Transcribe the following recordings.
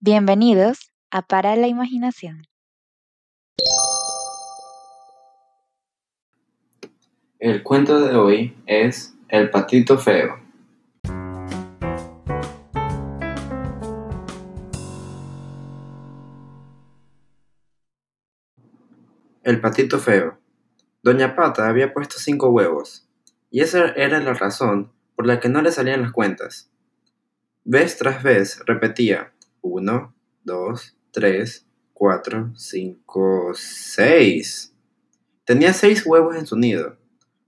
Bienvenidos a Para la Imaginación. El cuento de hoy es El patito feo. El patito feo. Doña Pata había puesto cinco huevos, y esa era la razón por la que no le salían las cuentas. Vez tras vez repetía, uno, dos, tres, cuatro, cinco, seis. Tenía seis huevos en su nido.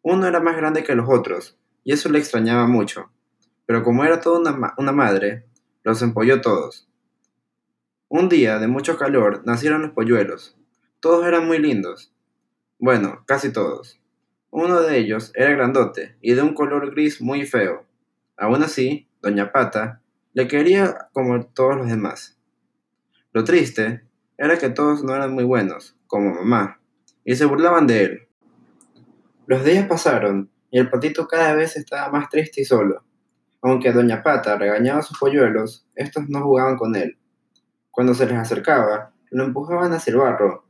Uno era más grande que los otros, y eso le extrañaba mucho. Pero como era toda una, una madre, los empolló todos. Un día de mucho calor nacieron los polluelos. Todos eran muy lindos. Bueno, casi todos. Uno de ellos era grandote y de un color gris muy feo. Aún así, Doña Pata le quería como todos los demás. Lo triste era que todos no eran muy buenos, como mamá, y se burlaban de él. Los días pasaron y el patito cada vez estaba más triste y solo. Aunque Doña Pata regañaba a sus polluelos, estos no jugaban con él. Cuando se les acercaba, lo empujaban hacia el barro,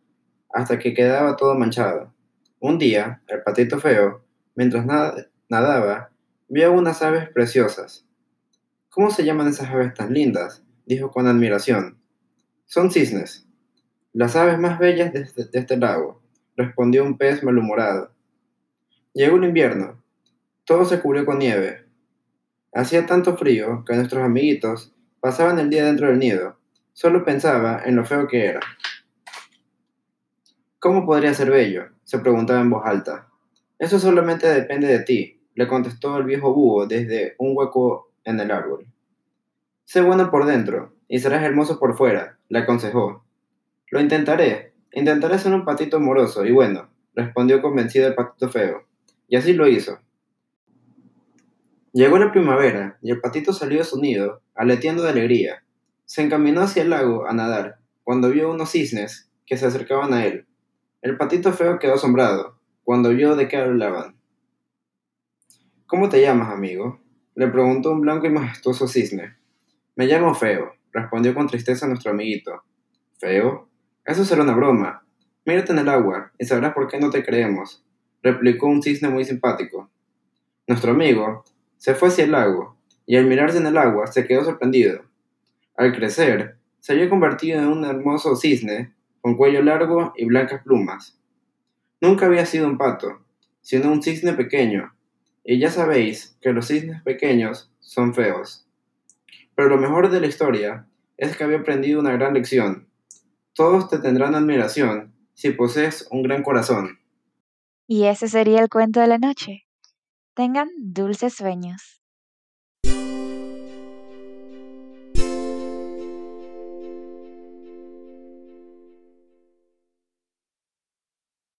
hasta que quedaba todo manchado. Un día, el patito feo, mientras nadaba, vio unas aves preciosas. ¿Cómo se llaman esas aves tan lindas? dijo con admiración. Son cisnes. Las aves más bellas de este, de este lago, respondió un pez malhumorado. Llegó el invierno. Todo se cubrió con nieve. Hacía tanto frío que nuestros amiguitos pasaban el día dentro del nido. Solo pensaba en lo feo que era. ¿Cómo podría ser bello? se preguntaba en voz alta. Eso solamente depende de ti, le contestó el viejo búho desde un hueco en el árbol. Sé bueno por dentro, y serás hermoso por fuera, le aconsejó. Lo intentaré, intentaré ser un patito amoroso y bueno, respondió convencido el patito feo, y así lo hizo. Llegó la primavera, y el patito salió de su nido, aleteando de alegría. Se encaminó hacia el lago a nadar, cuando vio unos cisnes que se acercaban a él. El patito feo quedó asombrado cuando vio de qué hablaban. ¿Cómo te llamas, amigo? Le preguntó un blanco y majestuoso cisne. Me llamo Feo, respondió con tristeza nuestro amiguito. ¿Feo? Eso será una broma. Mírate en el agua y sabrás por qué no te creemos, replicó un cisne muy simpático. Nuestro amigo se fue hacia el lago y al mirarse en el agua se quedó sorprendido. Al crecer, se había convertido en un hermoso cisne con cuello largo y blancas plumas. Nunca había sido un pato, sino un cisne pequeño, y ya sabéis que los cisnes pequeños son feos. Pero lo mejor de la historia es que había aprendido una gran lección. Todos te tendrán admiración si posees un gran corazón. Y ese sería el cuento de la noche. Tengan dulces sueños.